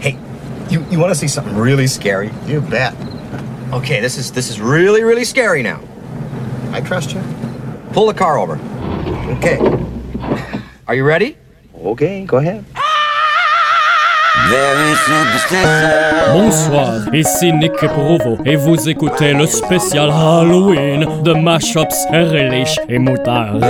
Hey, you, you want to see something really scary? You bet. Okay, this is this is really really scary now. I trust you. Pull the car over. Okay. Are you ready? Okay, go ahead. Bonsoir, ici Nick Provo et vous écoutez le spécial Halloween de Mashups Relish et Moutarde.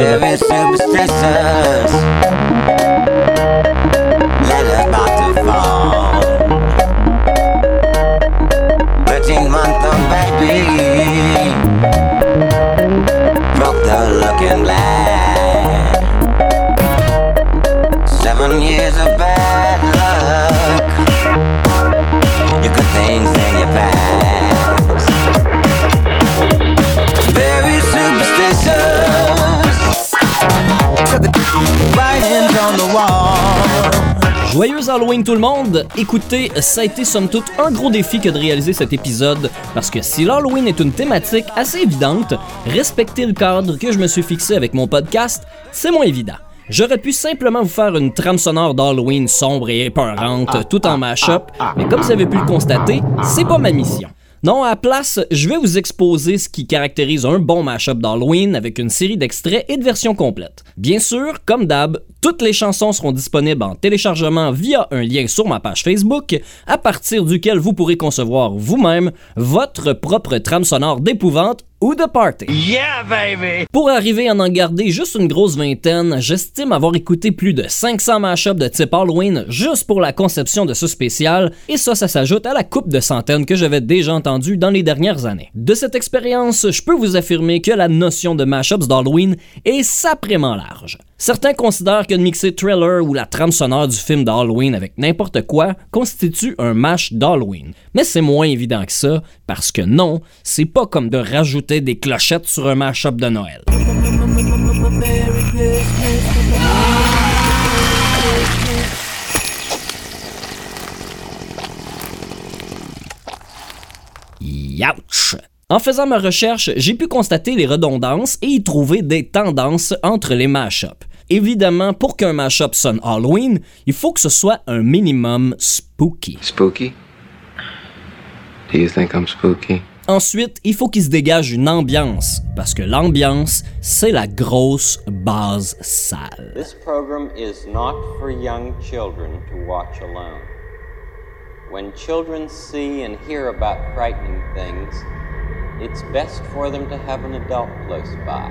Joyeux Halloween tout le monde! Écoutez, ça a été somme toute un gros défi que de réaliser cet épisode, parce que si l'Halloween est une thématique assez évidente, respecter le cadre que je me suis fixé avec mon podcast, c'est moins évident. J'aurais pu simplement vous faire une trame sonore d'Halloween sombre et épeurante, tout en mashup, mais comme vous avez pu le constater, c'est pas ma mission. Non, à la place, je vais vous exposer ce qui caractérise un bon mashup d'Halloween avec une série d'extraits et de versions complètes. Bien sûr, comme d'hab, toutes les chansons seront disponibles en téléchargement via un lien sur ma page Facebook, à partir duquel vous pourrez concevoir vous-même votre propre trame sonore d'épouvante ou de party. Yeah, baby! Pour arriver à en garder juste une grosse vingtaine, j'estime avoir écouté plus de 500 mashups de type Halloween juste pour la conception de ce spécial, et ça, ça s'ajoute à la coupe de centaines que j'avais déjà entendu dans les dernières années. De cette expérience, je peux vous affirmer que la notion de mashups d'Halloween est sacrément large. Certains considèrent que de mixer Thriller ou la trame sonore du film d'Halloween avec n'importe quoi constitue un mash d'Halloween. Mais c'est moins évident que ça, parce que non, c'est pas comme de rajouter des clochettes sur un mashup de Noël. Youch! En faisant ma recherche, j'ai pu constater les redondances et y trouver des tendances entre les mashups. Évidemment, pour qu'un mashup sonne Halloween, il faut que ce soit un minimum spooky. Spooky? Do you think I'm spooky? Ensuite, il faut qu'il se dégage une ambiance, parce que l'ambiance, c'est la grosse base sale. This program is not for young children to watch alone. When children see and hear about frightening things, it's best for them to have an adult close by.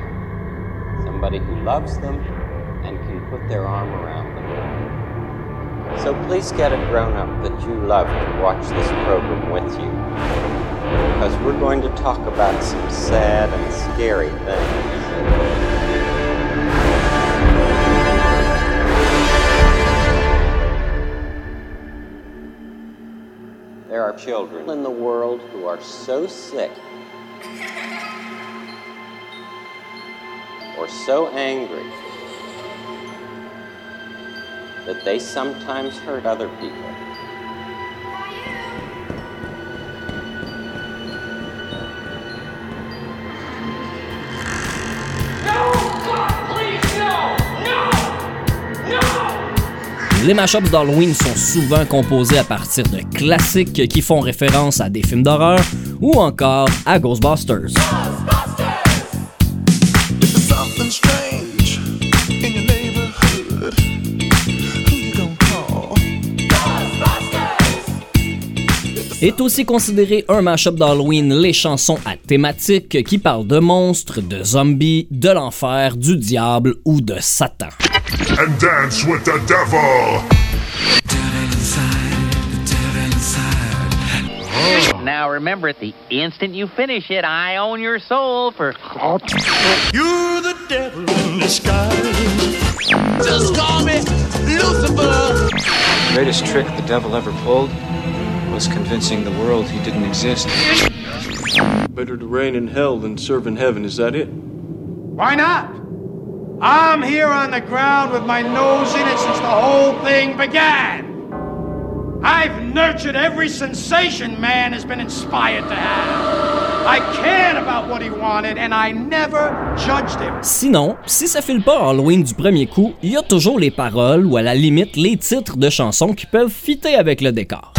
Somebody who loves them put their arm around them. So please get a grown up that you love to watch this program with you. Because we're going to talk about some sad and scary things. There are children in the world who are so sick or so angry that they sometimes hurt other people. Les mashups d'Halloween sont souvent composés à partir de classiques qui font référence à des films d'horreur ou encore à Ghostbusters. Est aussi considéré un mashup d'Halloween les chansons à thématique qui parlent de monstres, de zombies, de l'enfer, du diable ou de Satan. and dance with the devil. Now remember, at the instant you finish it, I own your soul for. You're the devil in disguise. Just call me Lucifer. The greatest trick the devil ever pulled? Was convincing the world he didn't exist. Better to reign in hell than serve in heaven, is that it? Why not? I'm here on the ground with my nose in it since the whole thing began. I've nurtured every sensation man has been inspired to have. I cared about what he wanted, and I never judged him. Sinon, si ça file pas Halloween du premier coup, il y a toujours les paroles ou à la limite les titres de chansons qui peuvent fitter avec le décor.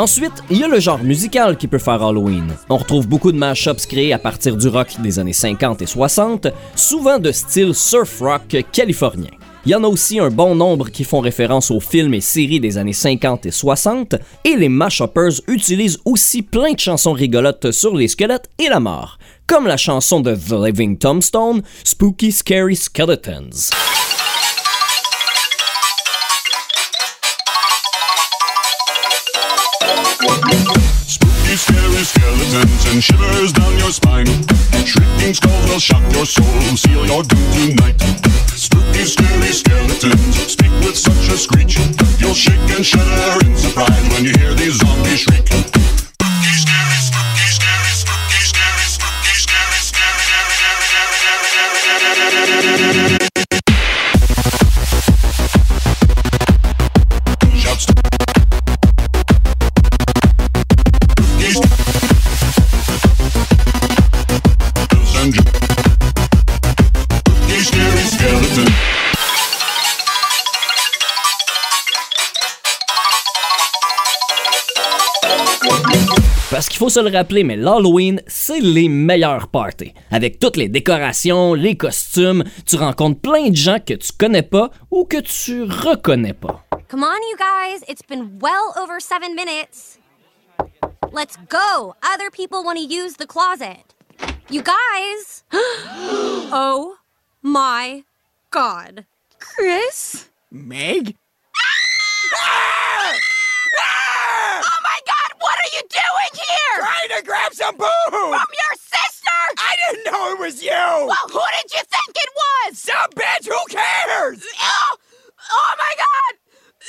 Ensuite, il y a le genre musical qui peut faire Halloween. On retrouve beaucoup de mashups créés à partir du rock des années 50 et 60, souvent de style surf rock californien. Il y en a aussi un bon nombre qui font référence aux films et séries des années 50 et 60, et les mashuppers utilisent aussi plein de chansons rigolotes sur les squelettes et la mort, comme la chanson de The Living Tombstone, Spooky Scary Skeletons. Scary and shivers down your spine. Shrieking skulls will shock your soul, seal your doom tonight. Spooky, scary skeletons speak with such a screech. You'll shake and shudder in surprise when you hear these zombies shriek. Spooky, scary, spooky, scary, spooky, scary, spooky, scary, scary, scary, scary, scary, scary, Shouts. Parce qu'il faut se le rappeler, mais l'Halloween, c'est les meilleurs parties. Avec toutes les décorations, les costumes, tu rencontres plein de gens que tu connais pas ou que tu reconnais pas. Come on, you guys. It's been well over seven minutes. Let's go. Other people want to use the closet. You guys. oh my god. Chris? Meg? God, what are you doing here? Trying to grab some boo! From your sister? I didn't know it was you! Well, who did you think it was? Some bitch, who cares? Oh, oh my god!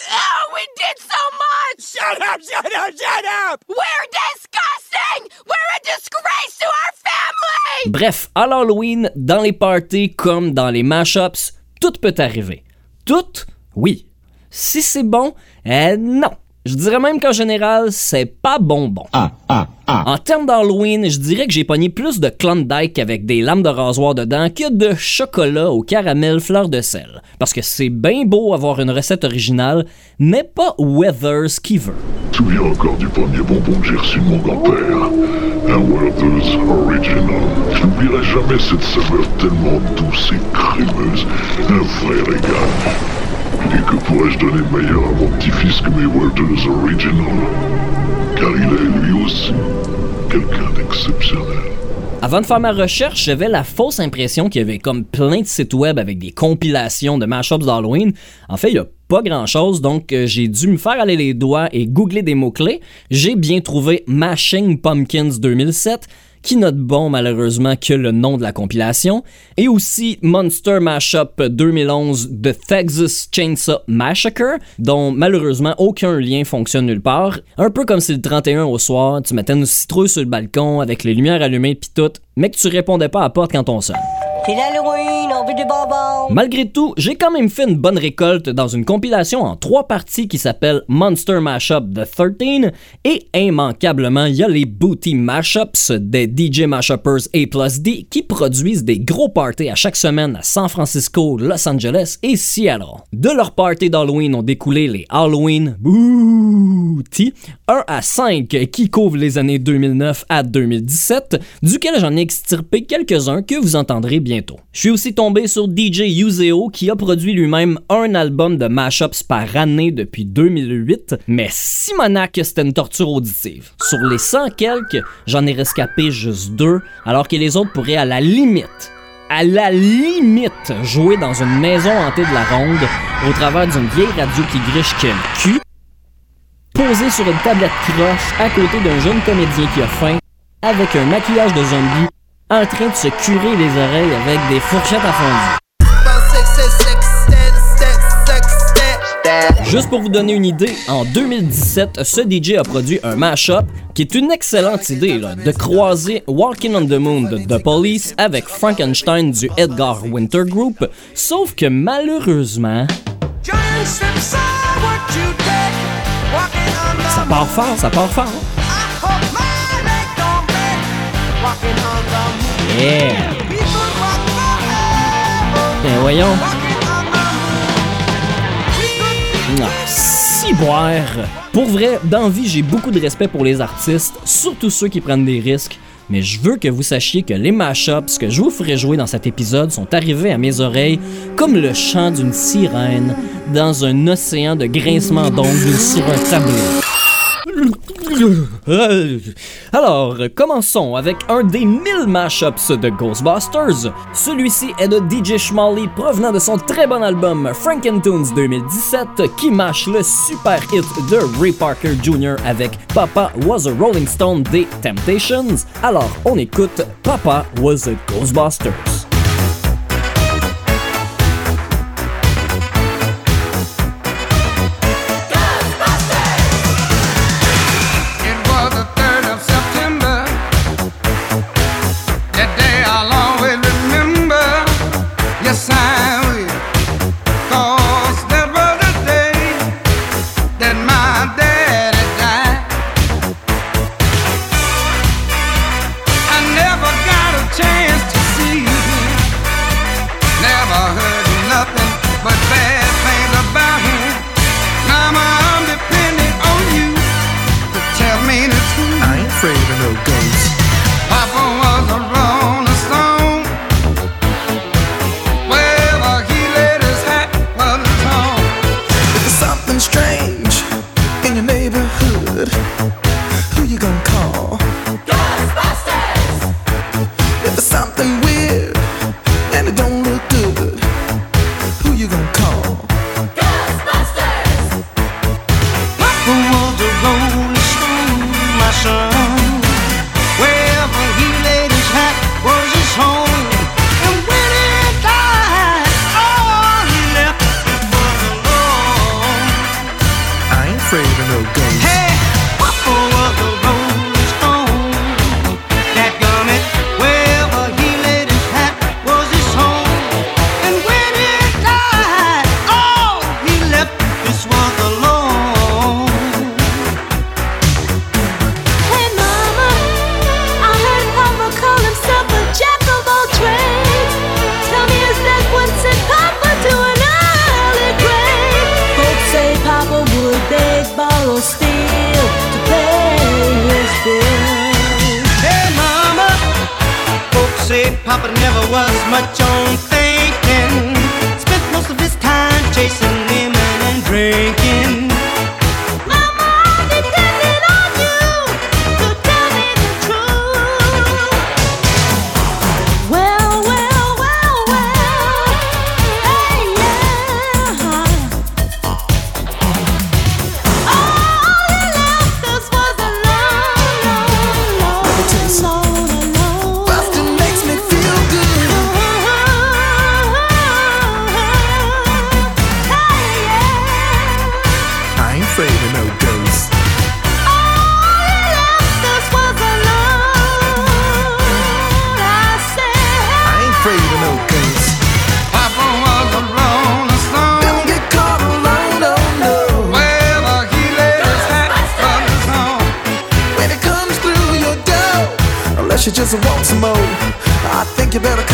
Oh, we did so much! Shut up, shut up, shut up! We're disgusting! We're a disgrace to our family! Bref, à l'Halloween, dans les parties comme dans les mashups, tout peut arriver. Tout, oui. Si c'est bon, euh, non. Je dirais même qu'en général, c'est pas bonbon. Ah, ah, ah. En termes d'Halloween, je dirais que j'ai pogné plus de Klondike avec des lames de rasoir dedans que de chocolat au caramel fleur de sel. Parce que c'est bien beau avoir une recette originale, mais pas Weathers qui veut. Je me souviens encore du premier bonbon que j'ai reçu de mon grand-père. Un Werther's Original. Je n'oublierai jamais cette saveur tellement douce et crémeuse. Un vrai régal. Et que pourrais-je donner meilleur à mon petit-fils que mes Werther's Original? Car il est lui aussi quelqu'un d'exceptionnel. Avant de faire ma recherche, j'avais la fausse impression qu'il y avait comme plein de sites web avec des compilations de mashups d'Halloween. En fait, il y a pas grand chose, donc euh, j'ai dû me faire aller les doigts et googler des mots-clés. J'ai bien trouvé Mashing Pumpkins 2007 qui note bon malheureusement que le nom de la compilation, et aussi Monster Mashup 2011 de Texas Chainsaw Massacre, dont malheureusement aucun lien fonctionne nulle part. Un peu comme si le 31 au soir, tu mettais une citrouille sur le balcon avec les lumières allumées pis tout, mais que tu répondais pas à porte quand on sonne. Malgré tout, j'ai quand même fait une bonne récolte dans une compilation en trois parties qui s'appelle Monster Mashup The 13 et immanquablement, il y a les Booty Mashups des DJ Mashuppers A plus D qui produisent des gros parties à chaque semaine à San Francisco, Los Angeles et Seattle. De leurs parties d'Halloween ont découlé les Halloween Booty 1 à 5 qui couvrent les années 2009 à 2017, duquel j'en ai extirpé quelques-uns que vous entendrez bientôt. Je suis aussi tombé sur DJ Useo qui a produit lui-même un album de mashups par année depuis 2008, mais Simonac c'était une torture auditive. Sur les 100 quelques, j'en ai rescapé juste deux, alors que les autres pourraient à la limite à la limite jouer dans une maison hantée de la ronde au travers d'une vieille radio qui griche que le cul, posé sur une tablette croche à côté d'un jeune comédien qui a faim, avec un maquillage de zombie en train de se curer les oreilles avec des fourchettes à fondue. Juste pour vous donner une idée, en 2017, ce DJ a produit un mashup qui est une excellente idée de croiser Walking on the Moon de The Police avec Frankenstein du Edgar Winter Group, sauf que malheureusement, ça part fort, ça part fort. Yeah! Ben voyons. Ah, si boire. Pour vrai, dans vie, j'ai beaucoup de respect pour les artistes, surtout ceux qui prennent des risques. Mais je veux que vous sachiez que les mashups que je vous ferai jouer dans cet épisode sont arrivés à mes oreilles comme le chant d'une sirène dans un océan de grincements d'ongles sur un tableau. Alors, commençons avec un des 1000 mashups de Ghostbusters. Celui-ci est de DJ Schmally provenant de son très bon album Frankentoons 2017 qui mash le super hit de Ray Parker Jr. avec Papa Was a Rolling Stone des Temptations. Alors, on écoute Papa Was a Ghostbusters. Say Papa never was much on thinking. Spent most of his time chasing women and drinking. You just want some more, I think you better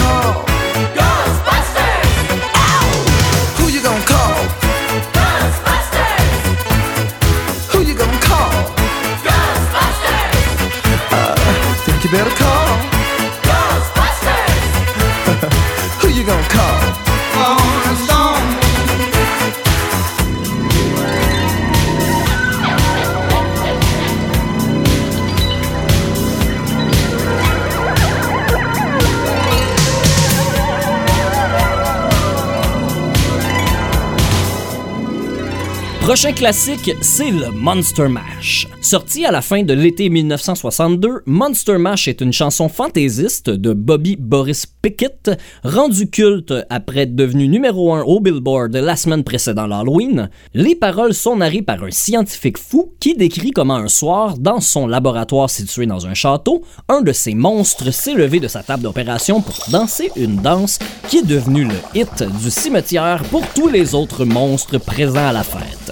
Prochain classique, c'est le Monster Mash. Sorti à la fin de l'été 1962, Monster Mash est une chanson fantaisiste de Bobby Boris Pickett, rendue culte après être devenu numéro 1 au Billboard la semaine précédant l'Halloween. Les paroles sont narrées par un scientifique fou qui décrit comment un soir, dans son laboratoire situé dans un château, un de ces monstres s'est levé de sa table d'opération pour danser une danse qui est devenue le hit du cimetière pour tous les autres monstres présents à la fête.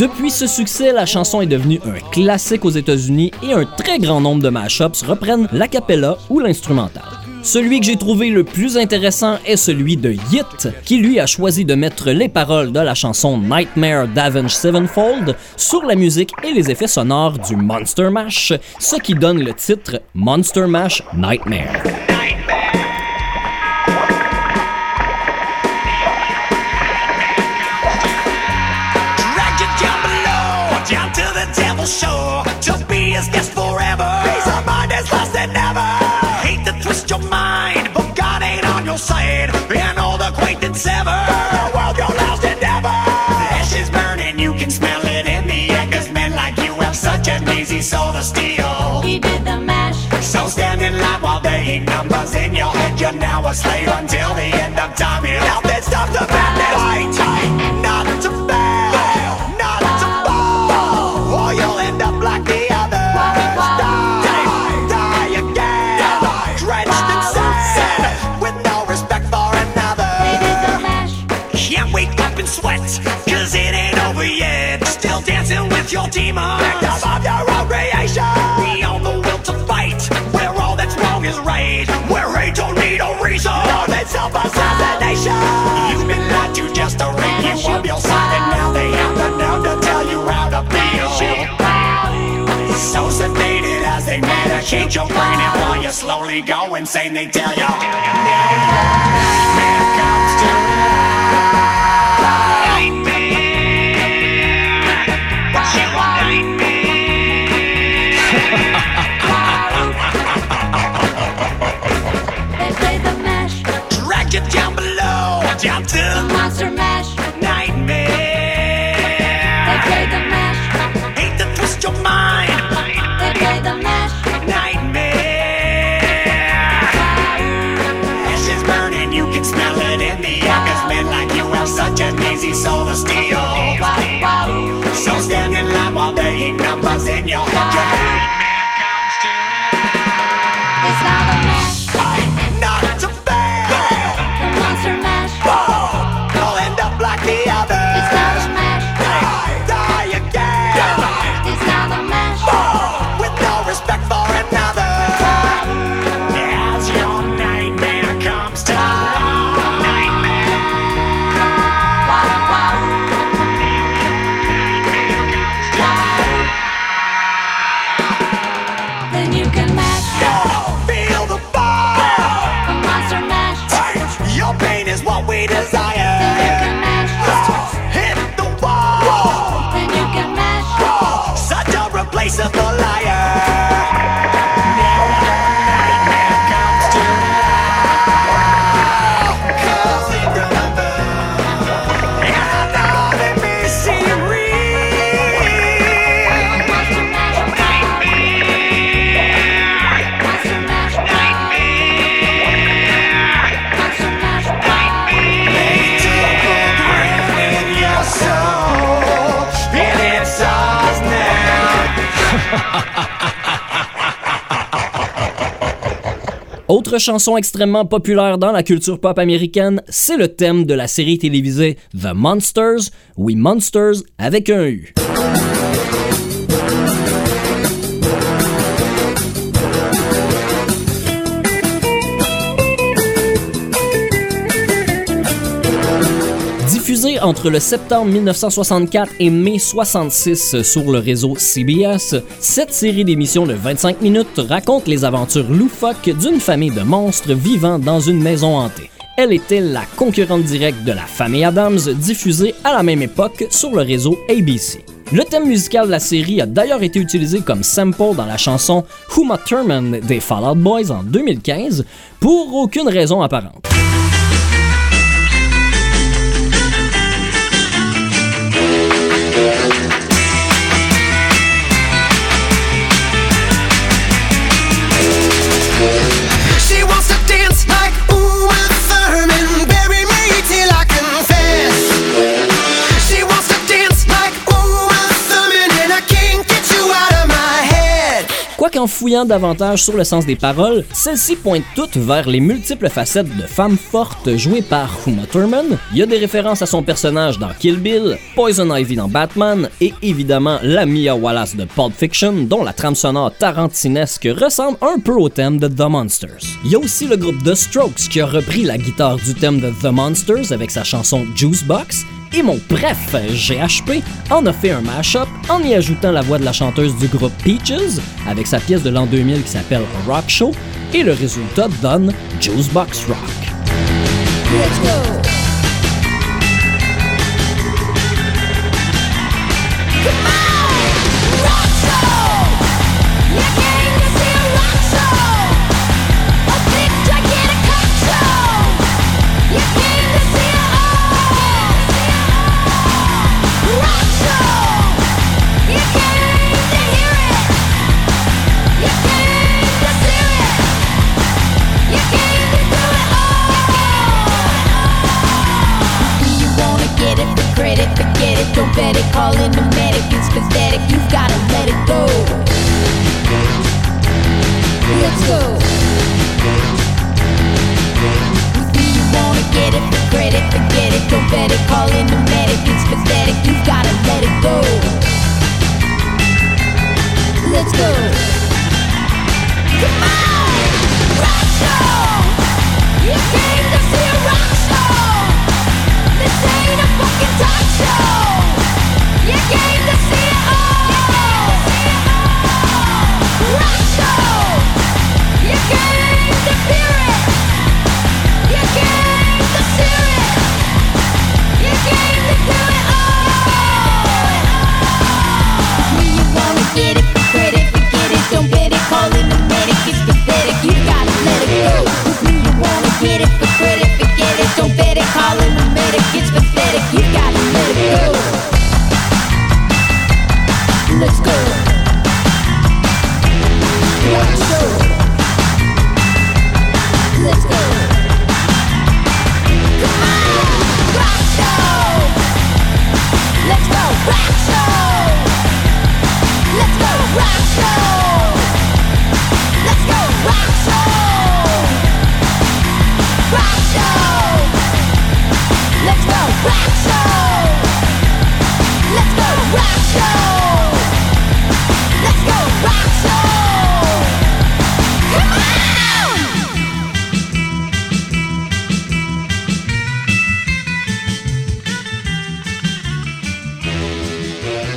Depuis ce succès, la chanson est devenue un classique aux États-Unis et un très grand nombre de mashups reprennent l'acapella ou l'instrumental. Celui que j'ai trouvé le plus intéressant est celui de Yit, qui lui a choisi de mettre les paroles de la chanson Nightmare d'Avenged Sevenfold sur la musique et les effets sonores du Monster Mash, ce qui donne le titre Monster Mash Nightmare. The acquaintance ever. The world your last endeavor. Ashes burning, you can smell it in the air. 'cause men like you have such an easy soul to steal. He did the mash, So stand in line while they eat numbers in your head. You're now a slave until the end of time. You that stuff the madness. Your demons. Victim of your own creation. Beyond the will to fight, where all that's wrong is right. Where hate don't need a reason. No, that's self-assassination. You've been lied to just to ring you up your side, and now they have the nerve to tell you how to feel. So sedated as they medicate your brain, and while you slowly go insane, they tell you. Man comes to they to the monster mash. nightmare. They played the mash, Hate to twist your mind, they played the mash. nightmare. Ashes burning, you can smell it in the air. 'cause men like you have such an easy soul to steal. So stand in line while they eat numbers in your head. Autre chanson extrêmement populaire dans la culture pop américaine, c'est le thème de la série télévisée The Monsters, oui Monsters avec un U. entre le septembre 1964 et mai 66 sur le réseau CBS, cette série d'émissions de 25 minutes raconte les aventures loufoques d'une famille de monstres vivant dans une maison hantée. Elle était la concurrente directe de la famille Adams, diffusée à la même époque sur le réseau ABC. Le thème musical de la série a d'ailleurs été utilisé comme sample dans la chanson Uma Thurman des Fall Out Boys en 2015 pour aucune raison apparente. Quoiqu'en fouillant davantage sur le sens des paroles, celles-ci pointent toutes vers les multiples facettes de femmes fortes jouées par Uma Thurman. Il y a des références à son personnage dans Kill Bill, Poison Ivy dans Batman et évidemment la Mia Wallace de Pulp Fiction dont la trame sonore tarantinesque ressemble un peu au thème de The Monsters. Il y a aussi le groupe The Strokes qui a repris la guitare du thème de The Monsters avec sa chanson Juice Box et mon bref GHP en a fait un mashup en y ajoutant la voix de la chanteuse du groupe Peaches avec sa pièce de l'an 2000 qui s'appelle Rock Show et le résultat donne Juice Box Rock.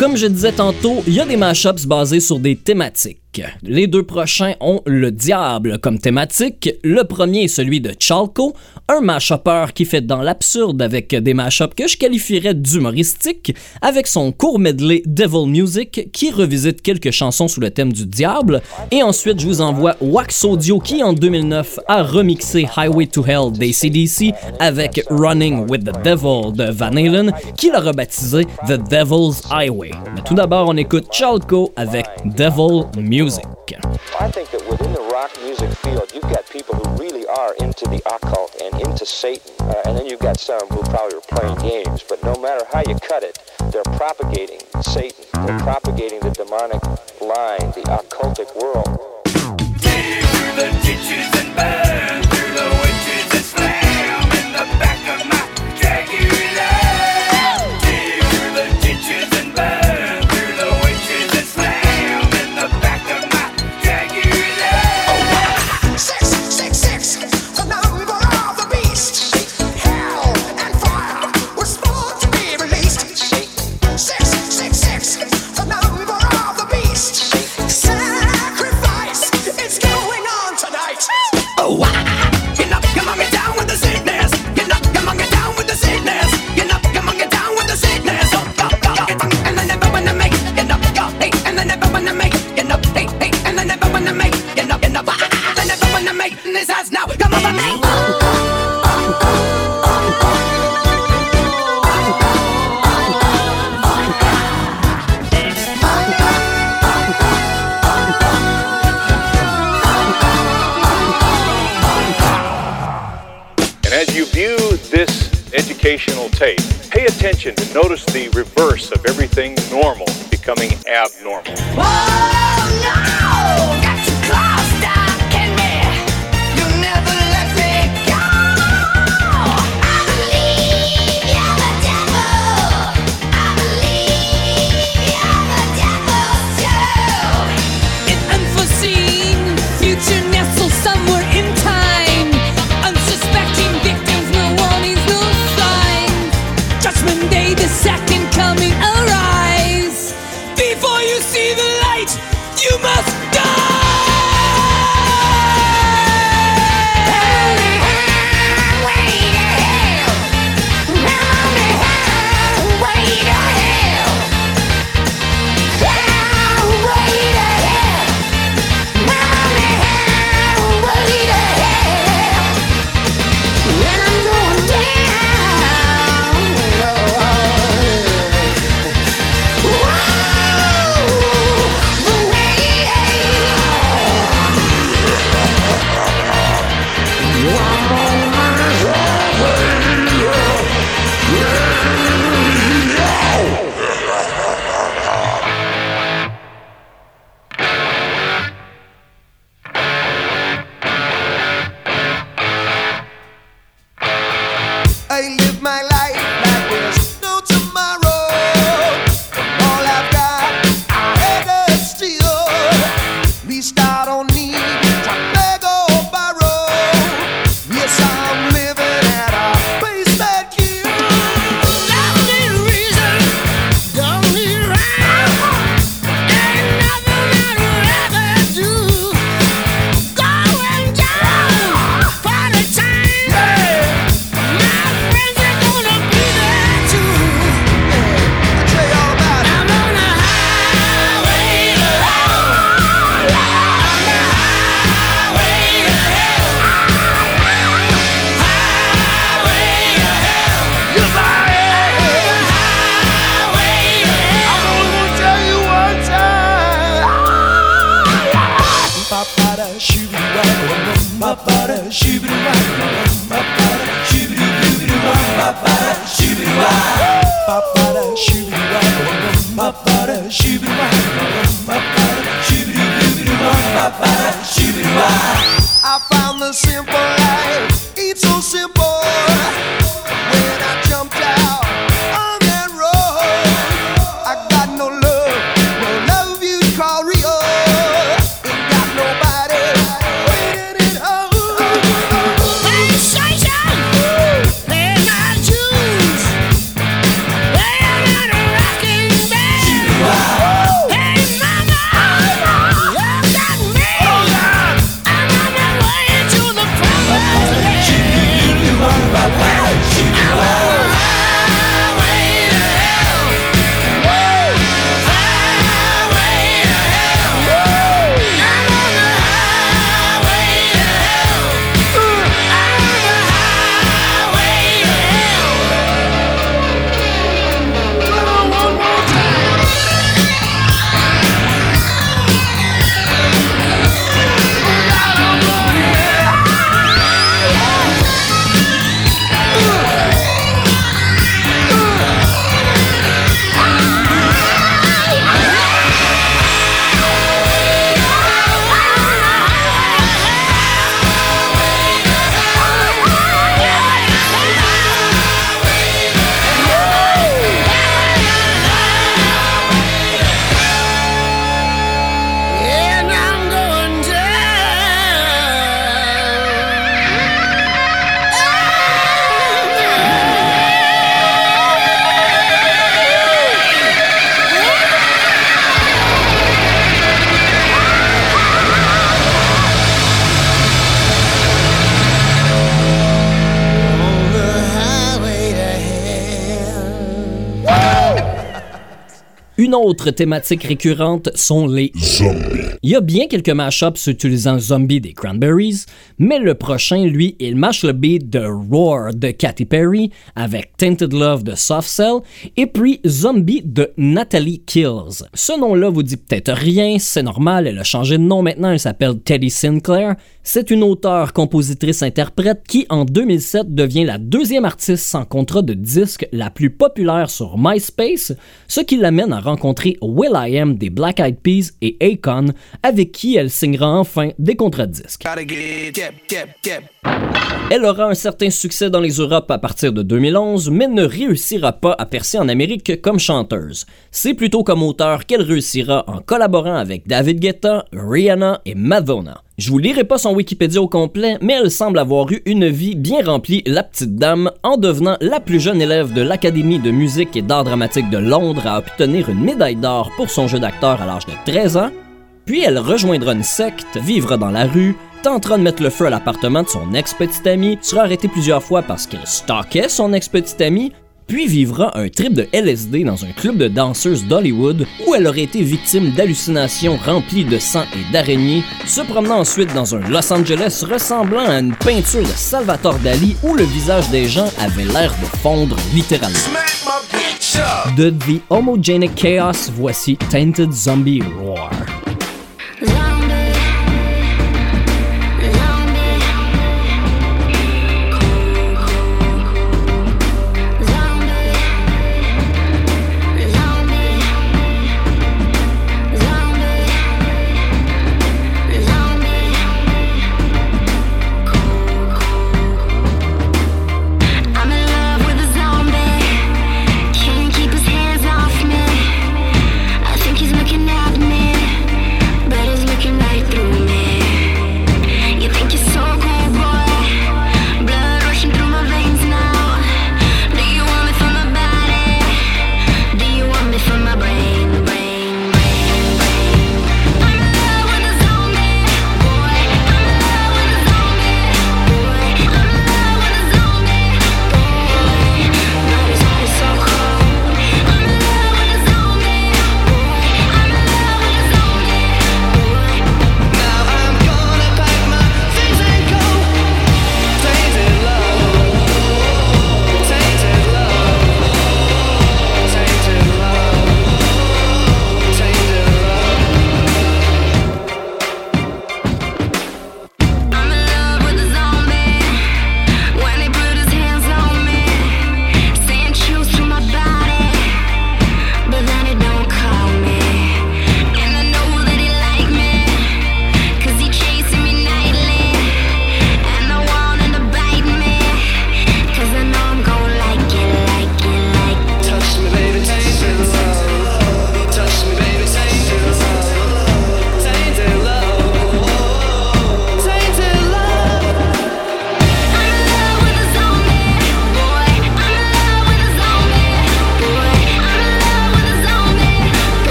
Comme je disais tantôt, il y a des mashups basés sur des thématiques. Les deux prochains ont le diable comme thématique. Le premier est celui de Chalco, un mashupper qui fait dans l'absurde avec des mashups que je qualifierais d'humoristiques, avec son court medley Devil Music qui revisite quelques chansons sous le thème du diable. Et ensuite, je vous envoie Wax Audio qui en 2009 a remixé Highway to Hell d'ACDC avec Running with the Devil de Van Halen qui l'a rebaptisé The Devil's Highway. Mais tout d'abord, on écoute Chalco avec Devil Music. I think that within the rock music field, you've got people who really are into the occult and into Satan. Uh, and then you've got some who probably are playing games. But no matter how you cut it, they're propagating Satan. They're propagating the demonic line, the occultic world. Six, make in this house now. Come over me. as you view this educational tape, pay attention to notice the reverse of everything normal becoming abnormal. Oh, no! Une autre thématique récurrente sont les zombies. Il y a bien quelques mashups utilisant Zombie des Cranberries, mais le prochain, lui, il mash le beat de Roar de Katy Perry avec Tainted Love de Soft Cell et puis Zombie de Natalie Kills. Ce nom-là vous dit peut-être rien, c'est normal, elle a changé de nom maintenant, elle s'appelle Teddy Sinclair. C'est une auteure, compositrice, interprète qui, en 2007, devient la deuxième artiste sans contrat de disque la plus populaire sur MySpace, ce qui l'amène à rencontrer Will I Am des Black Eyed Peas et Akon, avec qui elle signera enfin des contrats de disque. Elle aura un certain succès dans les Europes à partir de 2011, mais ne réussira pas à percer en Amérique comme chanteuse. C'est plutôt comme auteur qu'elle réussira en collaborant avec David Guetta, Rihanna et Madonna. Je vous lirai pas son Wikipédia au complet, mais elle semble avoir eu une vie bien remplie, la petite dame, en devenant la plus jeune élève de l'Académie de musique et d'art dramatique de Londres à obtenir une médaille d'or pour son jeu d'acteur à l'âge de 13 ans. Puis elle rejoindra une secte, vivra dans la rue, tentera de mettre le feu à l'appartement de son ex-petite amie, sera arrêtée plusieurs fois parce qu'elle stalkait son ex-petite amie, puis vivra un trip de LSD dans un club de danseuses d'Hollywood où elle aurait été victime d'hallucinations remplies de sang et d'araignées, se promenant ensuite dans un Los Angeles ressemblant à une peinture de Salvatore Dali où le visage des gens avait l'air de fondre littéralement. De The Homogenic Chaos, voici Tainted Zombie Roar.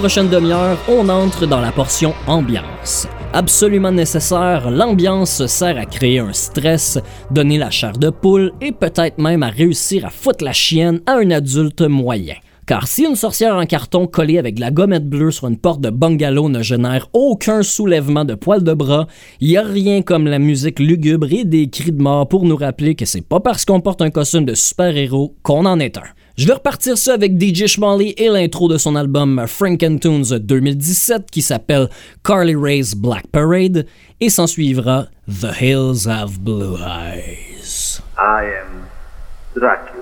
Prochaine demi-heure, on entre dans la portion ambiance. Absolument nécessaire, l'ambiance sert à créer un stress, donner la chair de poule et peut-être même à réussir à foutre la chienne à un adulte moyen. Car si une sorcière en carton collée avec la gommette bleue sur une porte de bungalow ne génère aucun soulèvement de poils de bras, y a rien comme la musique lugubre et des cris de mort pour nous rappeler que c'est pas parce qu'on porte un costume de super-héros qu'on en est un. Je vais repartir ça avec DJ Schmally et l'intro de son album Frankentunes 2017 qui s'appelle Carly Ray's Black Parade et s'en suivra The Hills of Blue Eyes. I am Dracula.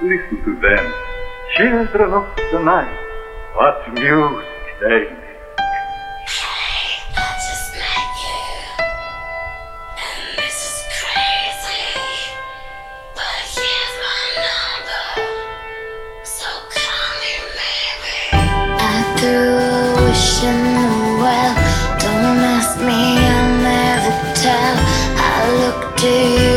Listen to them, children of the night. What music they looked to you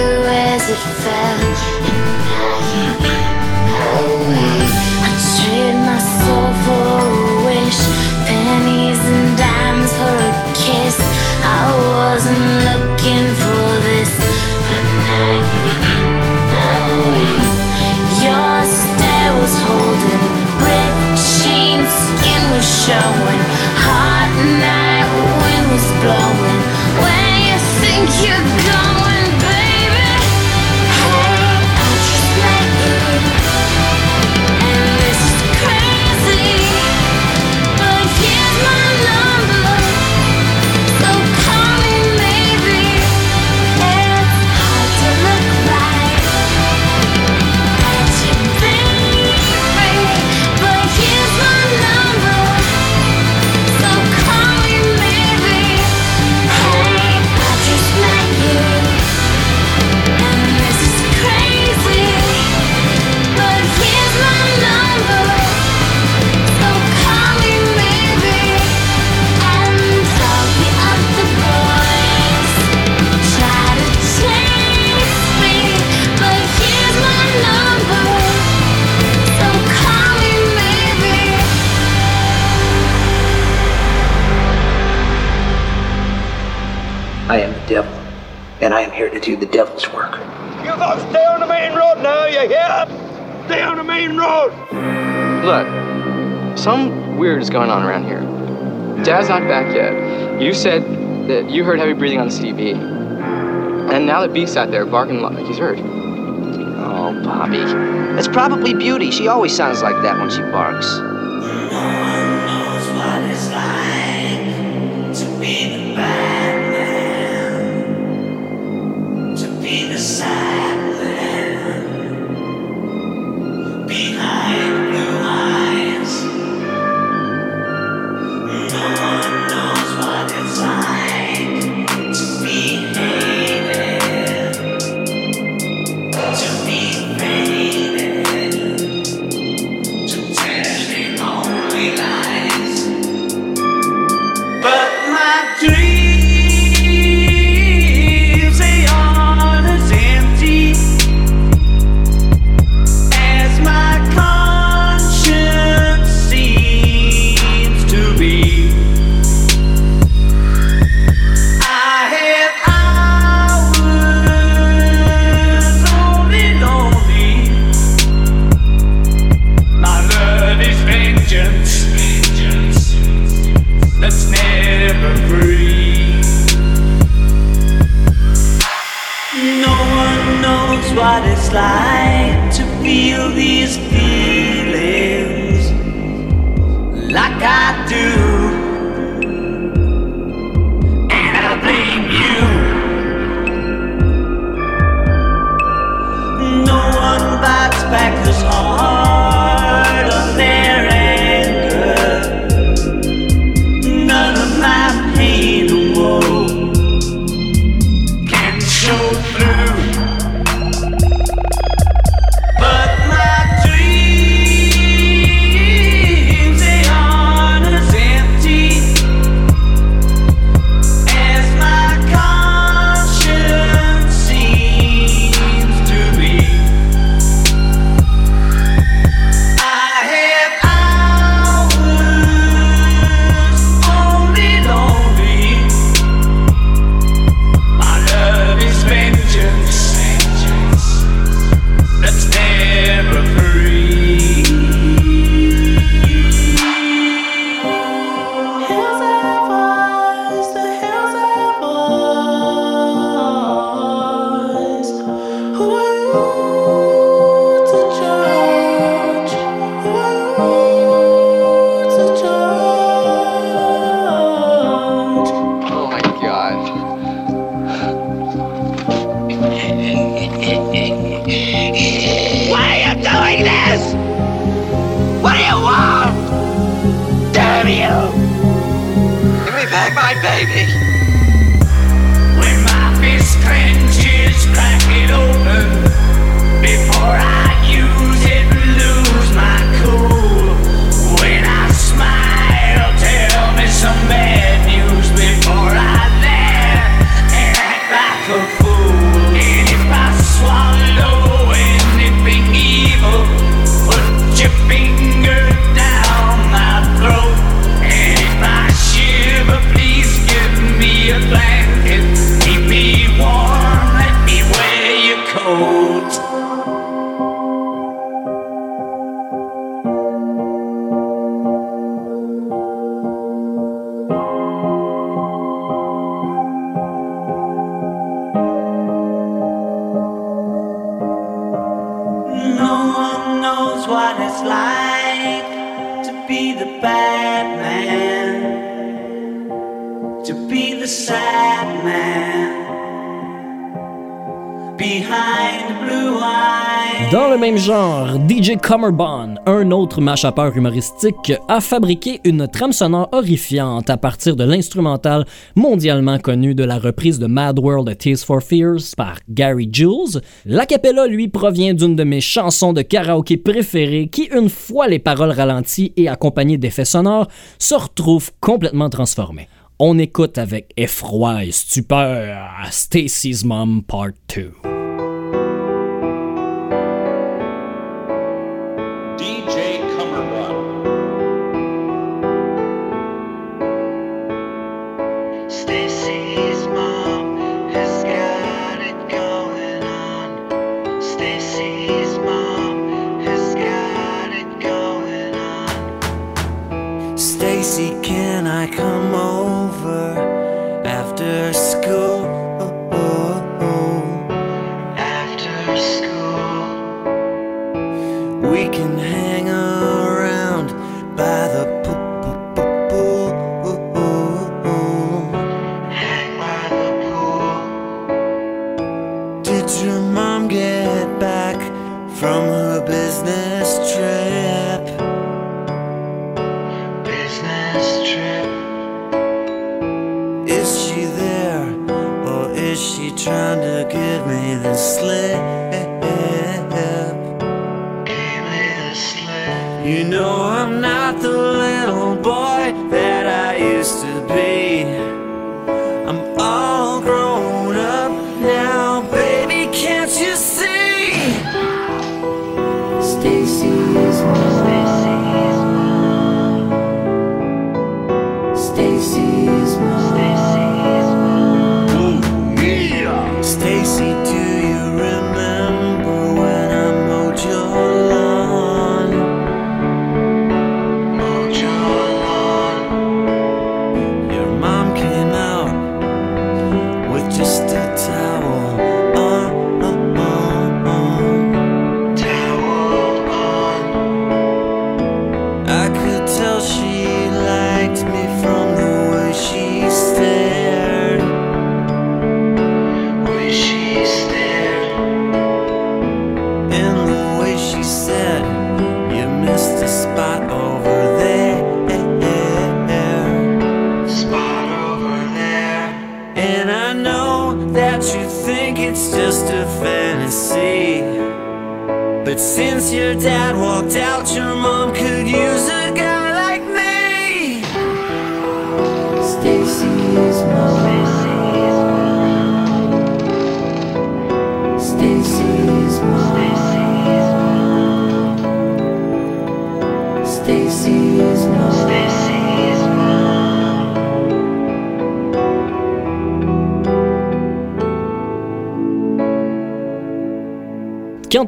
not back yet. You said that you heard heavy breathing on the TV. And now that Beef's out there barking like he's hurt. Oh, Bobby. It's probably Beauty. She always sounds like that when she barks. DJ Comerbon, un autre mashupper humoristique, a fabriqué une trame sonore horrifiante à partir de l'instrumental mondialement connu de la reprise de Mad World Tears for Fears par Gary Jules. L'acapella, lui, provient d'une de mes chansons de karaoké préférées qui, une fois les paroles ralenties et accompagnées d'effets sonores, se retrouve complètement transformée. On écoute avec effroi et stupeur Stacy's Mom Part 2.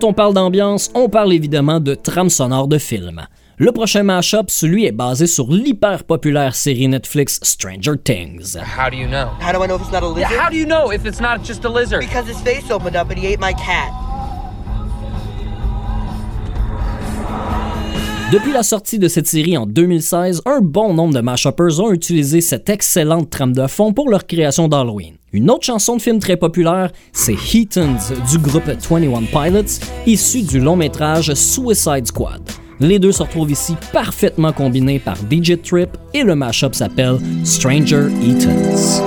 Quand on parle d'ambiance, on parle évidemment de trame sonore de film. Le prochain mashup, celui est basé sur l'hyper populaire série Netflix Stranger Things. How do you know? How do I know if it's not a lizard? how do you know if it's not just a lizard? Because his face opened up and he ate my cat. Depuis la sortie de cette série en 2016, un bon nombre de mashuppers ont utilisé cette excellente trame de fond pour leur création d'Halloween. Une autre chanson de film très populaire, c'est Heatons du groupe 21 Pilots, issu du long métrage Suicide Squad. Les deux se retrouvent ici parfaitement combinés par DJ Trip et le mashup s'appelle Stranger Heatons.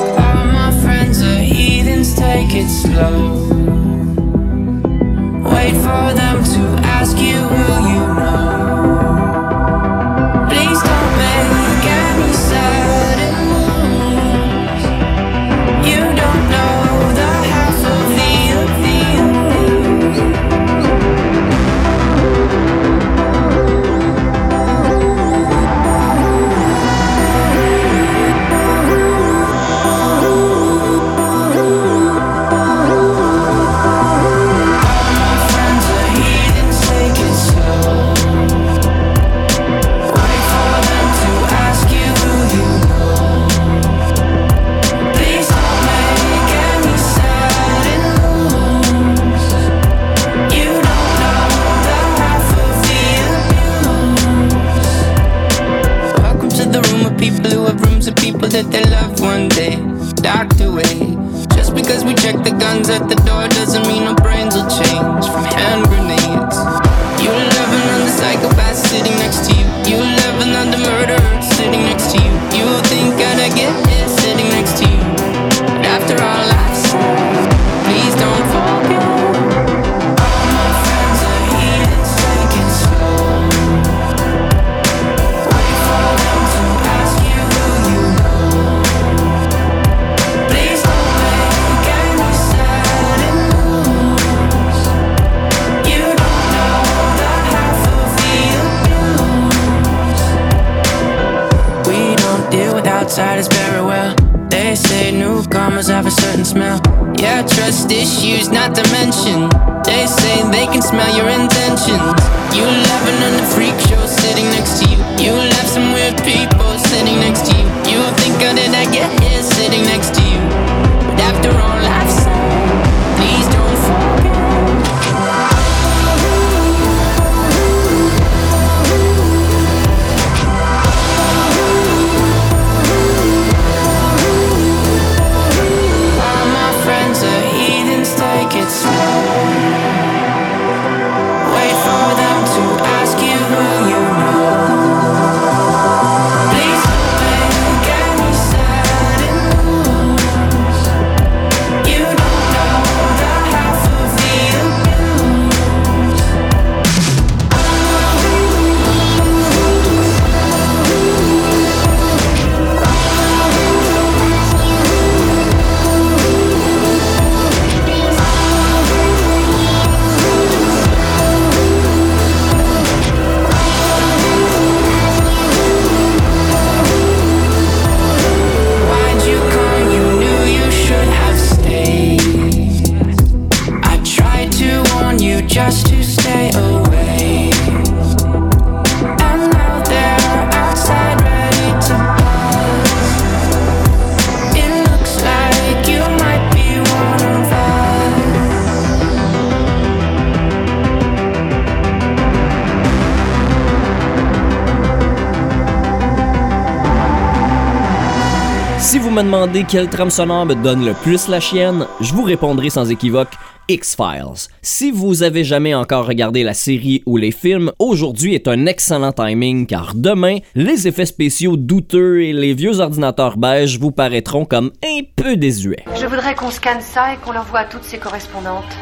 me demandez quelle trame sonore me donne le plus la chienne, je vous répondrai sans équivoque X-Files. Si vous avez jamais encore regardé la série ou les films, aujourd'hui est un excellent timing car demain, les effets spéciaux douteux et les vieux ordinateurs beige vous paraîtront comme un peu désuets. Je voudrais qu'on scanne ça et qu'on l'envoie à toutes ses correspondantes.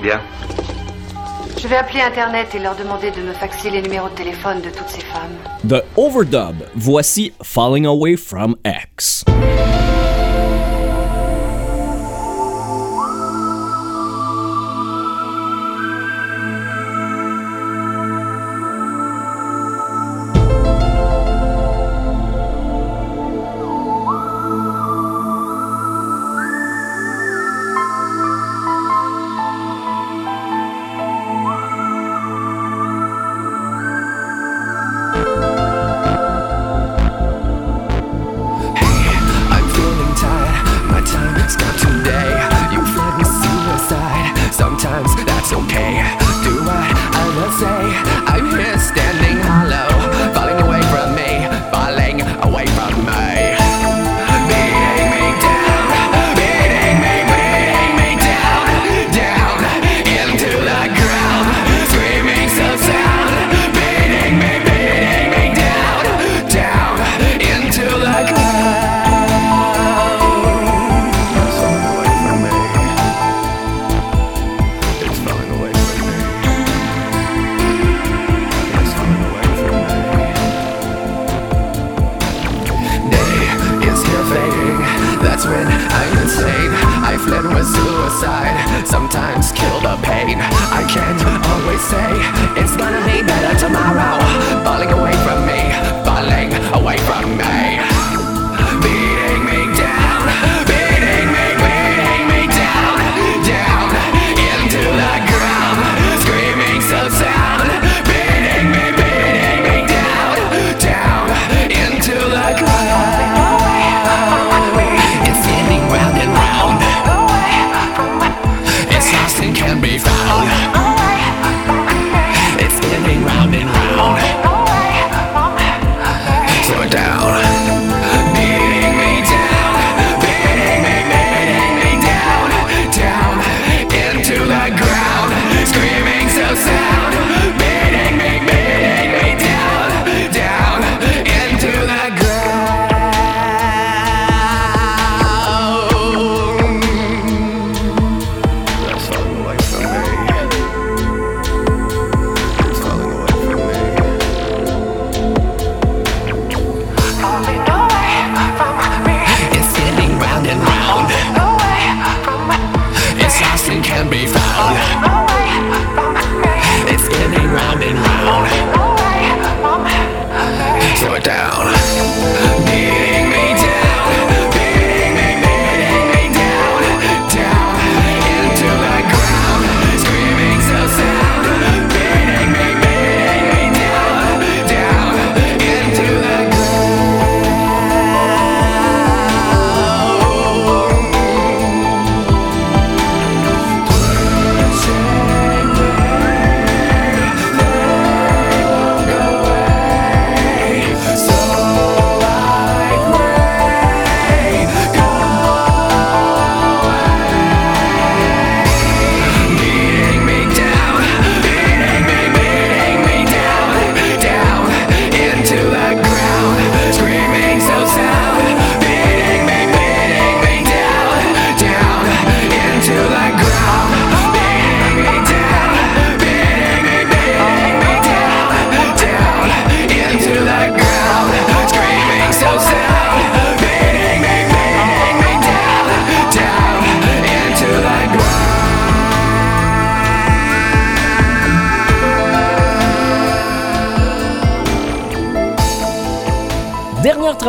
Bien. Je vais appeler Internet et leur demander de me faxer les numéros de téléphone de toutes ces femmes. The Overdub, voici Falling Away from X.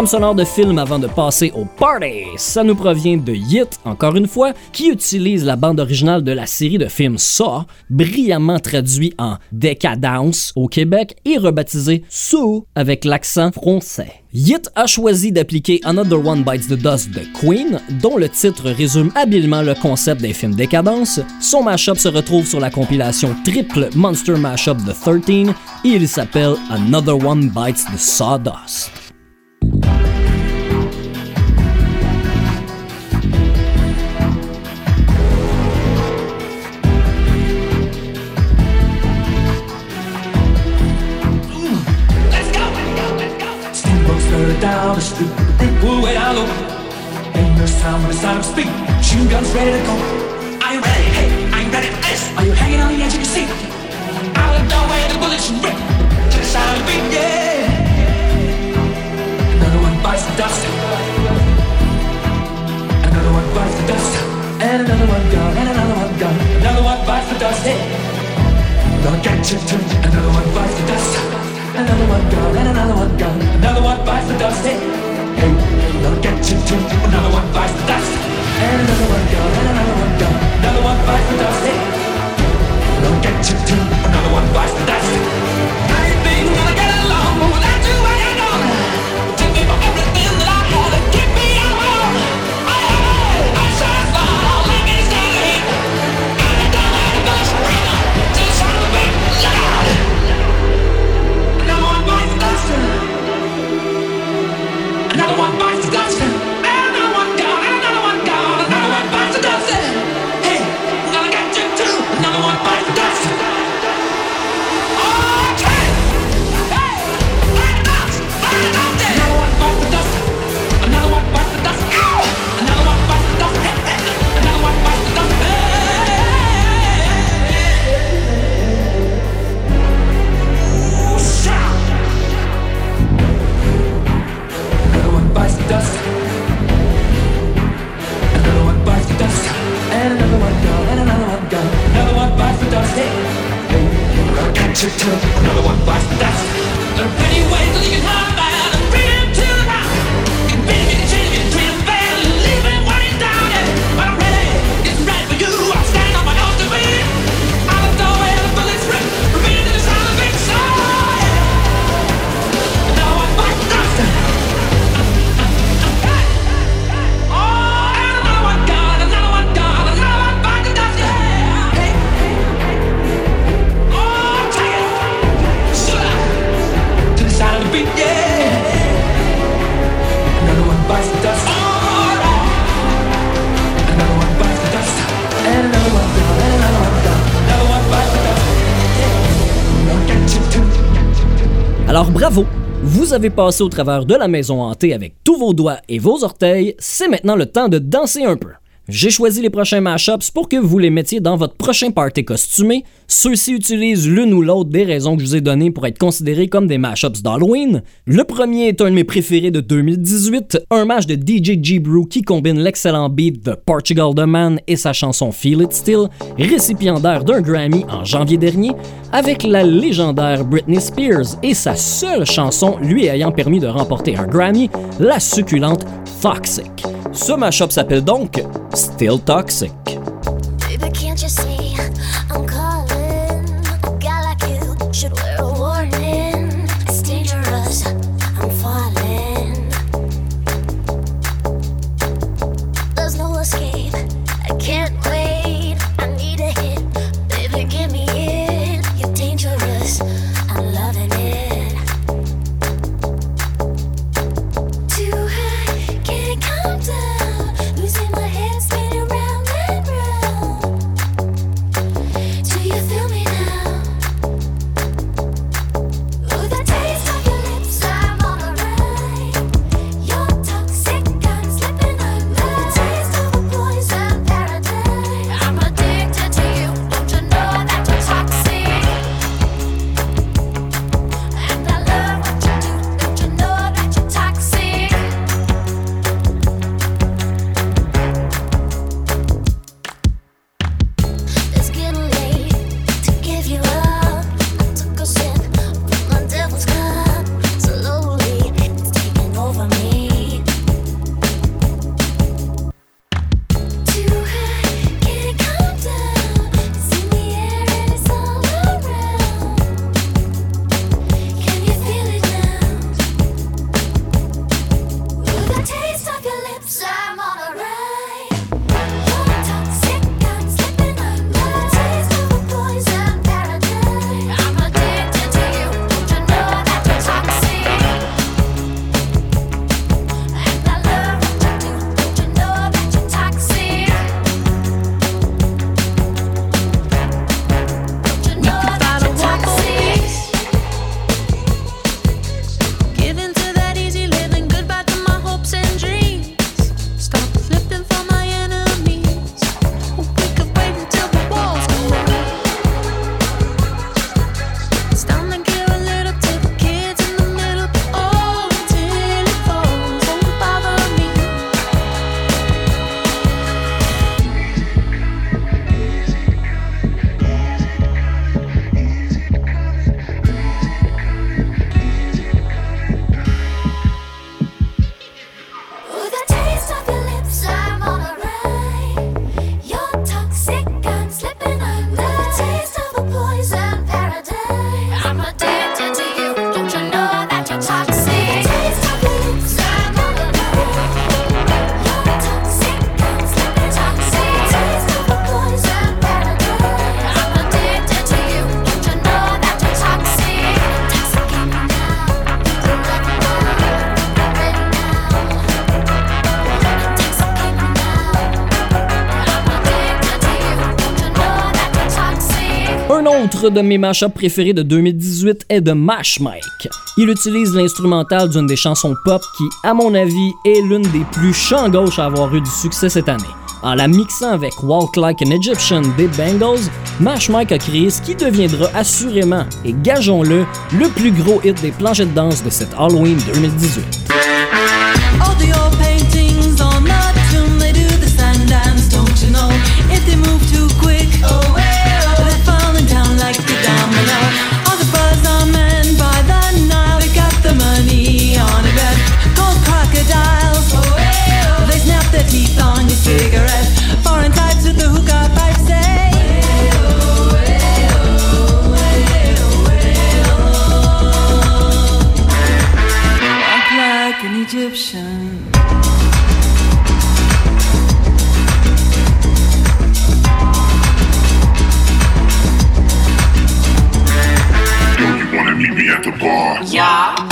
sonore de film avant de passer au party. Ça nous provient de Yit, encore une fois, qui utilise la bande originale de la série de films Saw, brillamment traduit en Décadence au Québec et rebaptisé Saw avec l'accent français. Yit a choisi d'appliquer Another One Bites the Dust de Queen, dont le titre résume habilement le concept des films décadence. Son mashup se retrouve sur la compilation triple Monster Mashup The 13 et il s'appelle Another One Bites the Sawdust. Down the street, they pull way down low. Ain't no sound when the time of speak. Machine guns ready to go. Are you ready? Hey, you ready for this? Are you hanging on the edge of your seat? Out of the way, the bullets rip to the sound of the beat, yeah. Another one bites the dust. Another one bites the dust. And another one gone, and another one gone. Another one bites the dust, hey. Gonna get you too. Another one bites the dust. Another one gone, and another one gone. Another one bites the dust, hey. Hey, gonna get you too. Another one bites the dust. And another one gone, and another one gone. Another one bites the dust, hey. Gonna get you too. Another one bites the dust. one you gotta. Another one bites the dust. There are many ways that you can hide. Alors bravo, vous avez passé au travers de la maison hantée avec tous vos doigts et vos orteils, c'est maintenant le temps de danser un peu. J'ai choisi les prochains mashups pour que vous les mettiez dans votre prochain party costumé. Ceux-ci utilisent l'une ou l'autre des raisons que je vous ai données pour être considérés comme des mashups d'Halloween. Le premier est un de mes préférés de 2018, un match de DJ G Brew qui combine l'excellent beat de Portugal The Man et sa chanson Feel It Still, récipiendaire d'un Grammy en janvier dernier, avec la légendaire Britney Spears et sa seule chanson lui ayant permis de remporter un Grammy, la succulente Toxic. Ce mashup s'appelle donc still toxic. Baby, L'autre de mes mashups préférés de 2018 est de Mash Mike. Il utilise l'instrumental d'une des chansons pop qui, à mon avis, est l'une des plus chants gauche à avoir eu du succès cette année. En la mixant avec Walk Like an Egyptian des Bengals, Mash Mike a créé ce qui deviendra assurément, et gageons-le, le plus gros hit des planches de danse de cette Halloween 2018. yeah.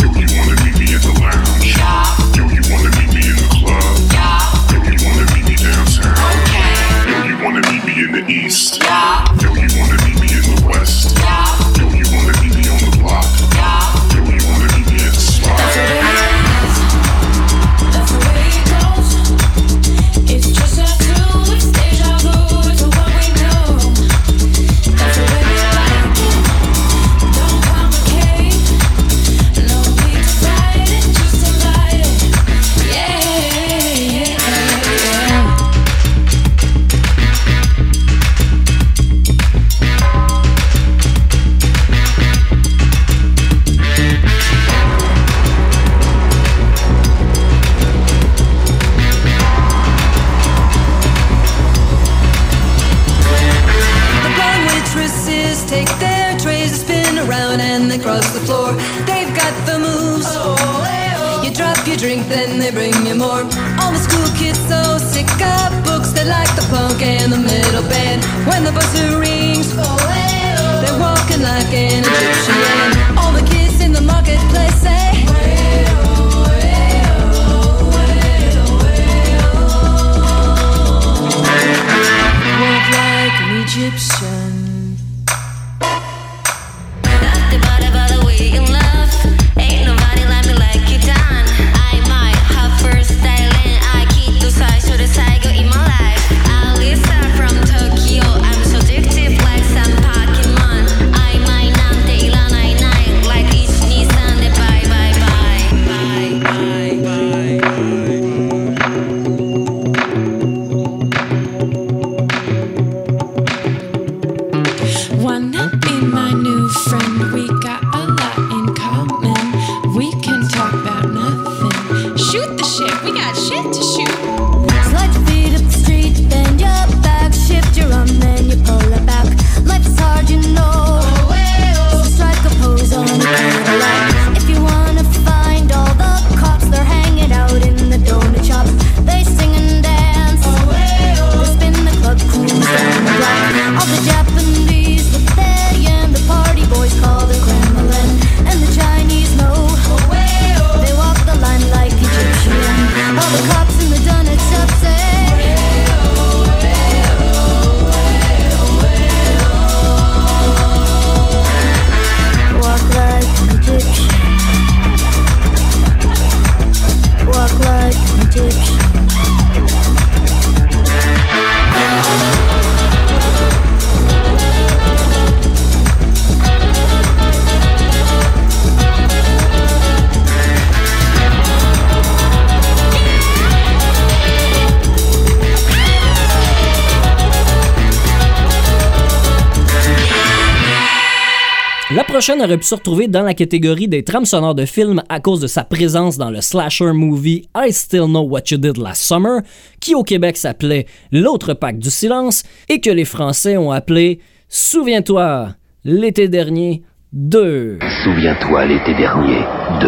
prochaine aurait pu se retrouver dans la catégorie des trames sonores de films à cause de sa présence dans le slasher movie I Still Know What You Did Last Summer, qui au Québec s'appelait L'autre pacte du silence et que les Français ont appelé Souviens-toi, l'été dernier, 2. Souviens-toi l'été dernier, 2.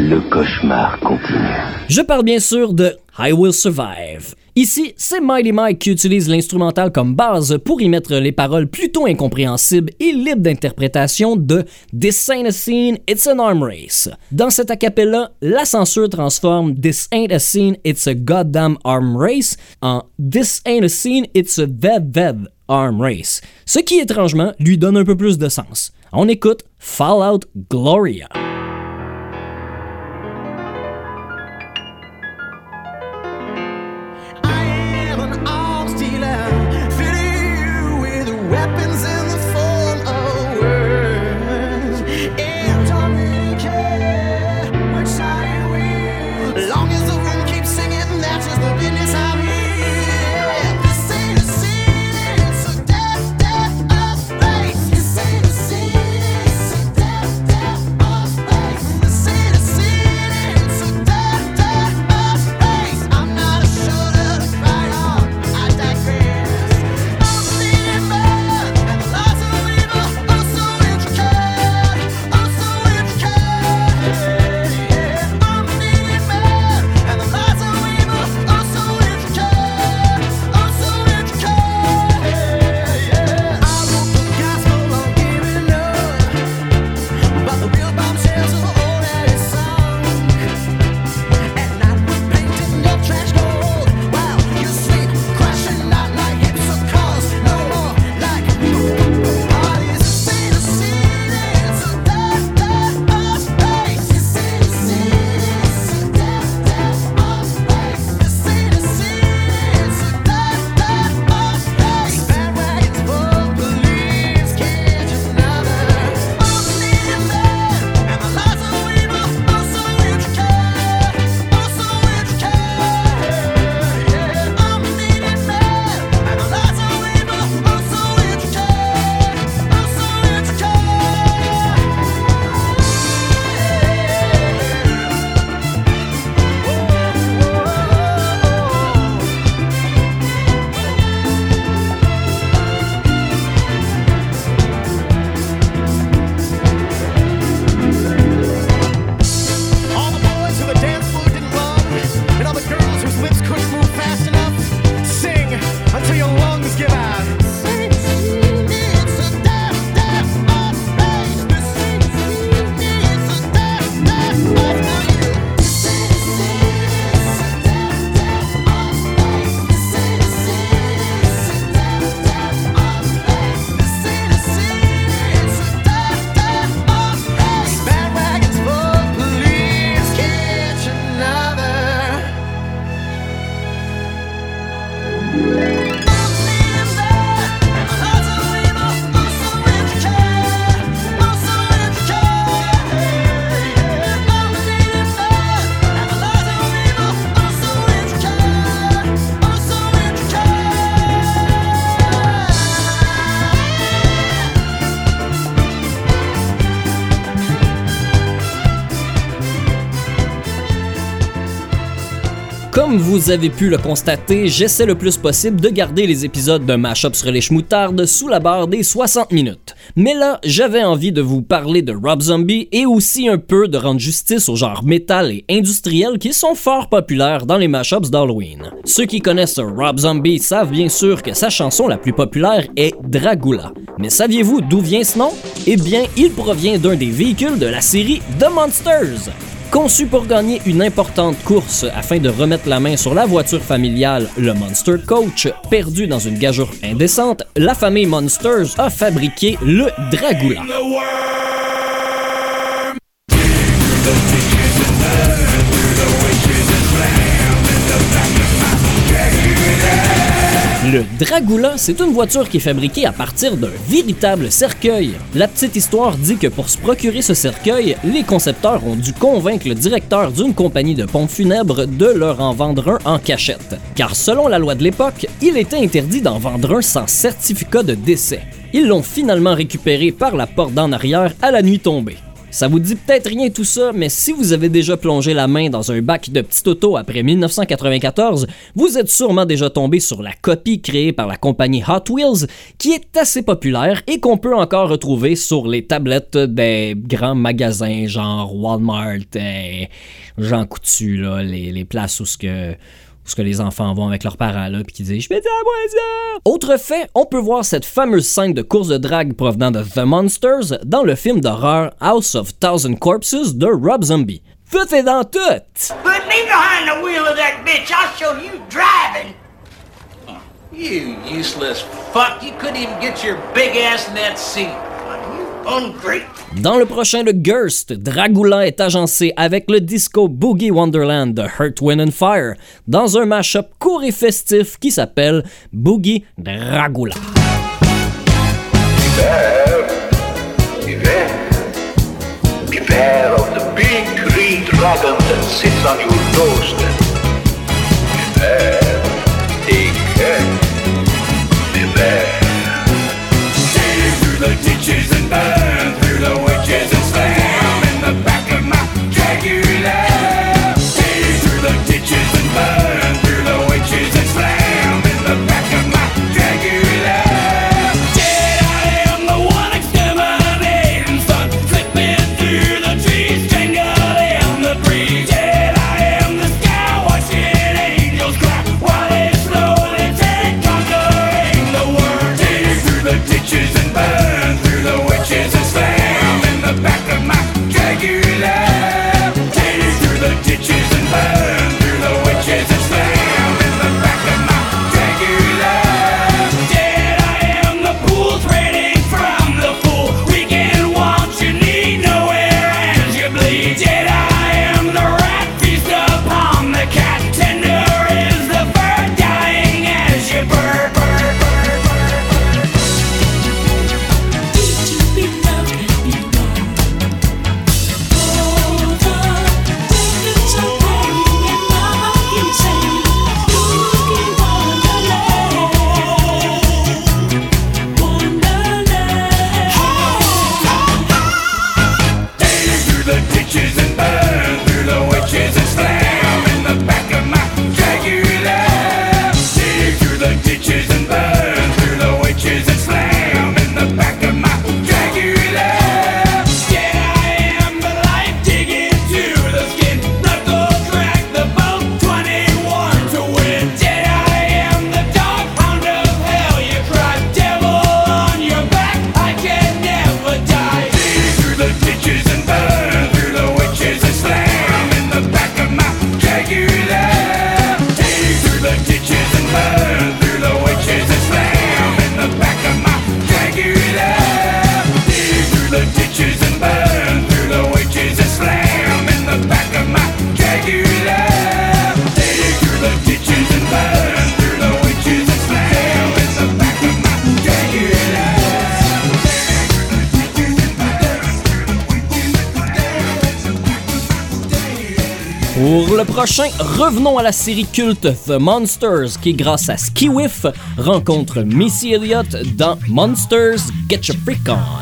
Le cauchemar continue. Je parle bien sûr de I Will Survive. Ici, c'est Mighty Mike qui utilise l'instrumental comme base pour y mettre les paroles plutôt incompréhensibles et libres d'interprétation de This ain't a scene, it's an arm race. Dans cet acapella, la censure transforme This ain't a scene, it's a goddamn arm race en This ain't a scene, it's a dead dead arm race, ce qui étrangement lui donne un peu plus de sens. On écoute Fallout Gloria. Comme vous avez pu le constater, j'essaie le plus possible de garder les épisodes de Mashup sur les schmoutardes sous la barre des 60 minutes. Mais là, j'avais envie de vous parler de Rob Zombie et aussi un peu de rendre justice au genre métal et industriel qui sont fort populaires dans les mashups d'Halloween. Ceux qui connaissent Rob Zombie savent bien sûr que sa chanson la plus populaire est Dragula. Mais saviez-vous d'où vient ce nom? Eh bien, il provient d'un des véhicules de la série The Monsters. Conçu pour gagner une importante course afin de remettre la main sur la voiture familiale, le Monster Coach, perdu dans une gageure indécente, la famille Monsters a fabriqué le Dragula. Le Dragula, c'est une voiture qui est fabriquée à partir d'un véritable cercueil. La petite histoire dit que pour se procurer ce cercueil, les concepteurs ont dû convaincre le directeur d'une compagnie de pompes funèbres de leur en vendre un en cachette. Car selon la loi de l'époque, il était interdit d'en vendre un sans certificat de décès. Ils l'ont finalement récupéré par la porte d'en arrière à la nuit tombée. Ça vous dit peut-être rien tout ça, mais si vous avez déjà plongé la main dans un bac de petite auto après 1994, vous êtes sûrement déjà tombé sur la copie créée par la compagnie Hot Wheels, qui est assez populaire et qu'on peut encore retrouver sur les tablettes des grands magasins genre Walmart, et Jean Coutu, les, les places où ce que ce que les enfants vont avec leurs parents là puis qui disent je vais dire à moi ça. Autre fait, on peut voir cette fameuse scène de course de drague provenant de The Monsters dans le film d'horreur House of Thousand Corpses de Rob Zombie. Tout est dans tout. Put me behind the wheel of that bitch. I'll show you driving. You useless fuck. You couldn't even get your big ass in that seat. Dans le prochain Le Gerst, Dragula est agencé avec le disco Boogie Wonderland de Earth, Wind and Fire dans un mashup court et festif qui s'appelle Boogie Dragula. The ditches and burn through the witches and slam in the back of my Dragula. Revenons à la série culte The Monsters qui, grâce à Ski Whiff, rencontre Missy Elliott dans Monsters Get Your Freak On.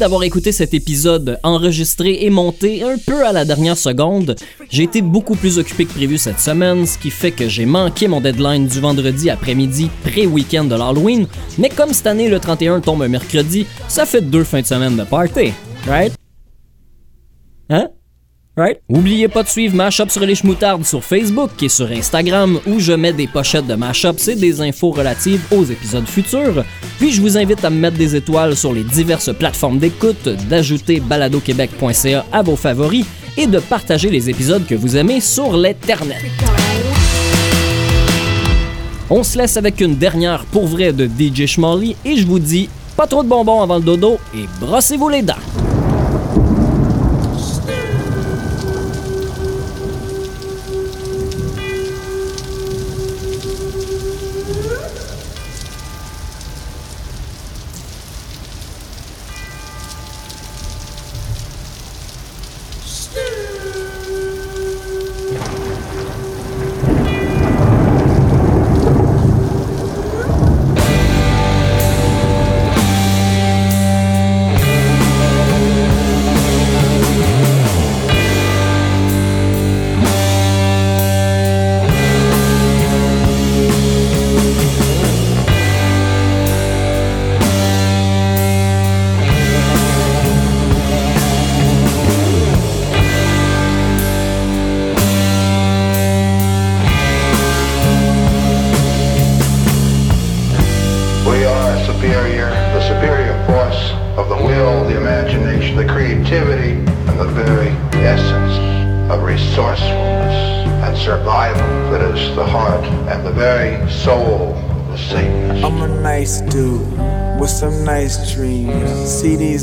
D'avoir écouté cet épisode enregistré et monté un peu à la dernière seconde. J'ai été beaucoup plus occupé que prévu cette semaine, ce qui fait que j'ai manqué mon deadline du vendredi après-midi pré-week-end de l'Halloween, mais comme cette année le 31 tombe un mercredi, ça fait deux fins de semaine de party, right? Oubliez pas de suivre Mashup sur les Schmoutardes sur Facebook et sur Instagram où je mets des pochettes de Mashup et des infos relatives aux épisodes futurs. Puis je vous invite à me mettre des étoiles sur les diverses plateformes d'écoute, d'ajouter baladoquebec.ca à vos favoris et de partager les épisodes que vous aimez sur l'internet. On se laisse avec une dernière pour vrai de DJ Schmally et je vous dis pas trop de bonbons avant le dodo et brossez-vous les dents.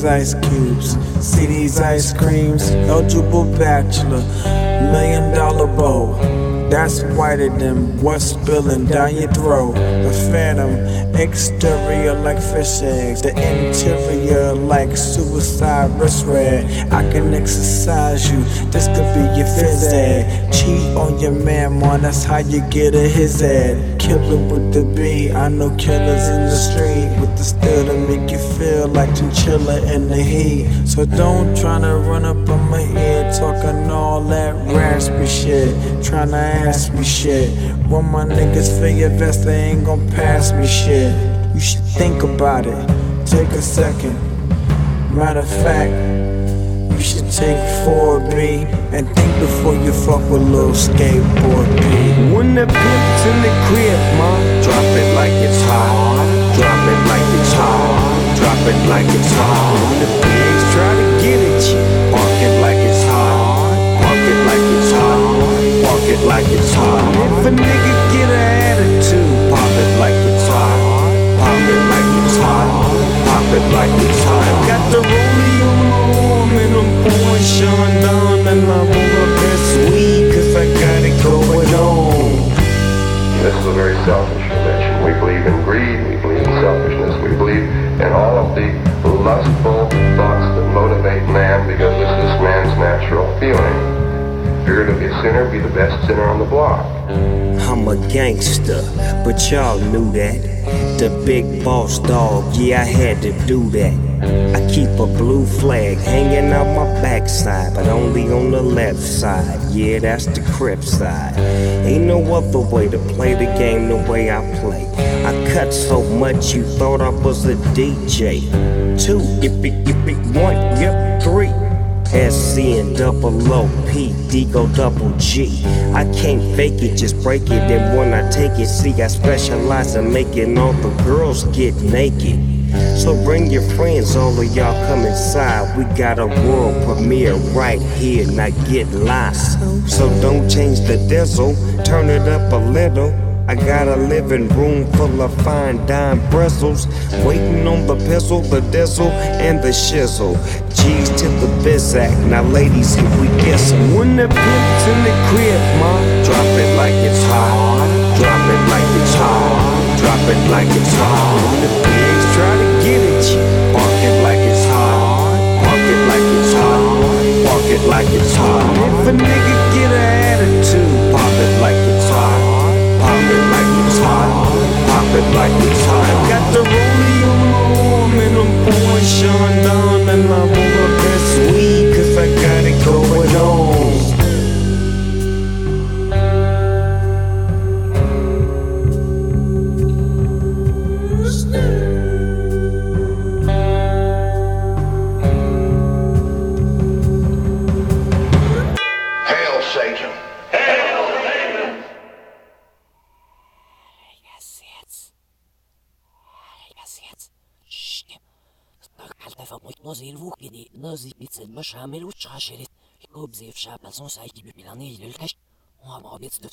Ice cubes, see these ice creams. Eligible bachelor, million dollar bow. That's whiter than what's spilling down your throat. The phantom, exterior like fish eggs, the interior like suicide wrist red. I can exercise you, this could be your phys ed. Cheat on your man, man, that's how you get a his head. Killer with the B, I know killers in the street with the steel to make you feel like chinchilla in the heat. So don't tryna run up on my ear talking all that raspy shit, tryna ask me shit. When my niggas feel your vest, they ain't gon' pass me shit. You should think about it, take a second. Matter of fact, take 4B and think before you fuck with little skateboard B. When the pimp's in the crib, mom, drop it like it's hot. Drop it like it's hot. Drop it like it's hot. When the pigs try to get at you, park it like it's hot. Park it like it's hot. Park it like it's hot. Best sinner on the block. I'm a gangster, but y'all knew that. The big boss dog, yeah, I had to do that. I keep a blue flag hanging out my backside, but only on the left side. Yeah, that's the crip side. Ain't no other way to play the game the way I play. I cut so much you thought I was a DJ. Two, if it, if it, one, yep, three. SC and double O P D go double G. I can't fake it, just break it. And when I take it, see, I specialize in making all the girls get naked. So bring your friends, all of y'all come inside. We got a world premiere right here, now get lost. So don't change the diesel, turn it up a little. I got a living room full of fine dime bristles. Waiting on the pistol, the diesel, and the shizzle. G's to the bizac. Now, ladies, if we get some. When the pimp's in the crib, ma, drop it like it's hot. Drop it like it's hot. Drop it like it's hot. When the pigs try to get at you, park it like it's hot. Park it like it's hot. Park it like it's hot. If a nigga get an attitude, pop it like it like it's hot. Pop it like it's hot. Got the rollie on and I'm pouring Sean down and I'm Jamais l'autre chez les. Coupe zéf chap à son saï qui bubile en est, le cache. On a bras bête de.